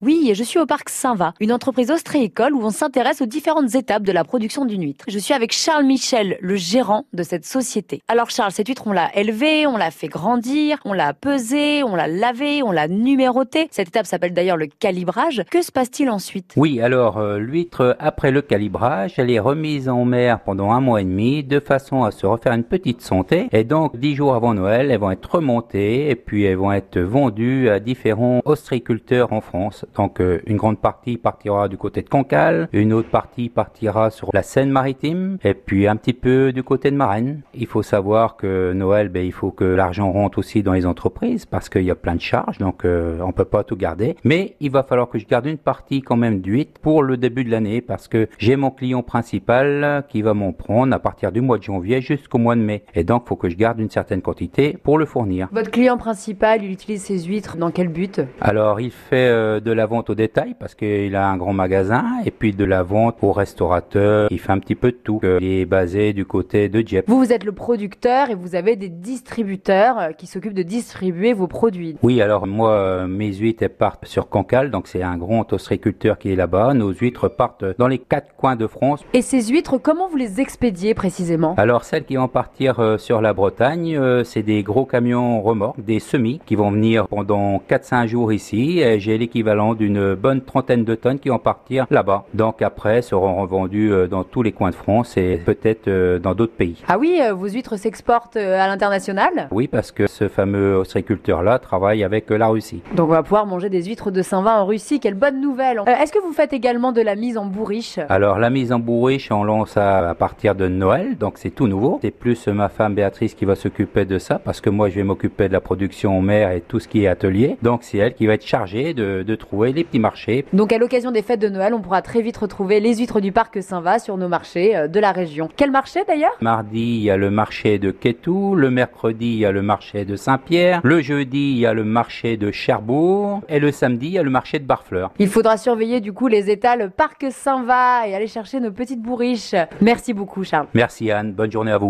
Oui, je suis au parc Saint-Va, une entreprise ostréicole où on s'intéresse aux différentes étapes de la production d'une huître. Je suis avec Charles Michel, le gérant de cette société. Alors Charles, cette huître, on l'a élevée, on l'a fait grandir, on l'a pesée, on l'a lavée, on l'a numérotée. Cette étape s'appelle d'ailleurs le calibrage. Que se passe-t-il ensuite? Oui, alors euh, l'huître, après le calibrage, elle est remise en mer pendant un mois et demi de façon à se refaire une petite santé. Et donc, dix jours avant Noël, elles vont être remontées et puis elles vont être vendues à différents ostréiculteurs en France. Donc euh, une grande partie partira du côté de Cancale, une autre partie partira sur la Seine-Maritime, et puis un petit peu du côté de Marennes. Il faut savoir que Noël, ben, il faut que l'argent rentre aussi dans les entreprises parce qu'il y a plein de charges, donc euh, on peut pas tout garder. Mais il va falloir que je garde une partie quand même d'huîtres pour le début de l'année parce que j'ai mon client principal qui va m'en prendre à partir du mois de janvier jusqu'au mois de mai. Et donc, il faut que je garde une certaine quantité pour le fournir. Votre client principal, il utilise ses huîtres dans quel but? Alors, il fait euh, de la vente au détail parce qu'il a un grand magasin et puis de la vente au restaurateur. Il fait un petit peu de tout. Il est basé du côté de Dieppe. Vous, vous êtes le producteur et vous avez des distributeurs euh, qui s'occupent de distribuer vos produits. Oui, alors moi, euh, mes huîtres partent sur Cancale, donc c'est un grand ostréiculteur qui est là-bas. Nos huîtres partent dans les quatre coins de France. Et ces huîtres, comment vous les expédiez précisément? Alors celles qui vont partir euh, sur la Bretagne, euh, c'est des gros camions remorques, des semis qui vont venir pendant 4-5 jours ici. J'ai l'équivalent d'une bonne trentaine de tonnes qui vont partir là-bas. Donc après, seront revendus euh, dans tous les coins de France et peut-être euh, dans d'autres pays. Ah oui, euh, vos huîtres s'exportent à l'international? Oui, parce que ce fameux ostréiculteur-là travaille avec la Russie. Donc on va pouvoir manger des huîtres de Saint-Vin en Russie, quelle bonne nouvelle. Est-ce que vous faites également de la mise en bourriche? Alors la mise en bourriche, on lance à partir de Noël, donc c'est tout nouveau. C'est plus ma femme Béatrice qui va s'occuper de ça, parce que moi je vais m'occuper de la production en mer et tout ce qui est atelier. Donc c'est elle qui va être chargée de, de trouver les petits marchés. Donc à l'occasion des fêtes de Noël, on pourra très vite retrouver les huîtres du parc Saint-Va sur nos marchés euh, de la région. Quel marché d'ailleurs? Mardi, il y a le marché de Quetou, le mercredi, il y a le marché de Saint-Pierre, le jeudi, il y a le marché de Cherbourg, et le samedi, il y a le marché de Barfleur. Il faudra surveiller du coup les étals parc Saint-Va et aller chercher nos petites bourriches. Merci beaucoup Charles. Merci Anne, bonne journée à vous.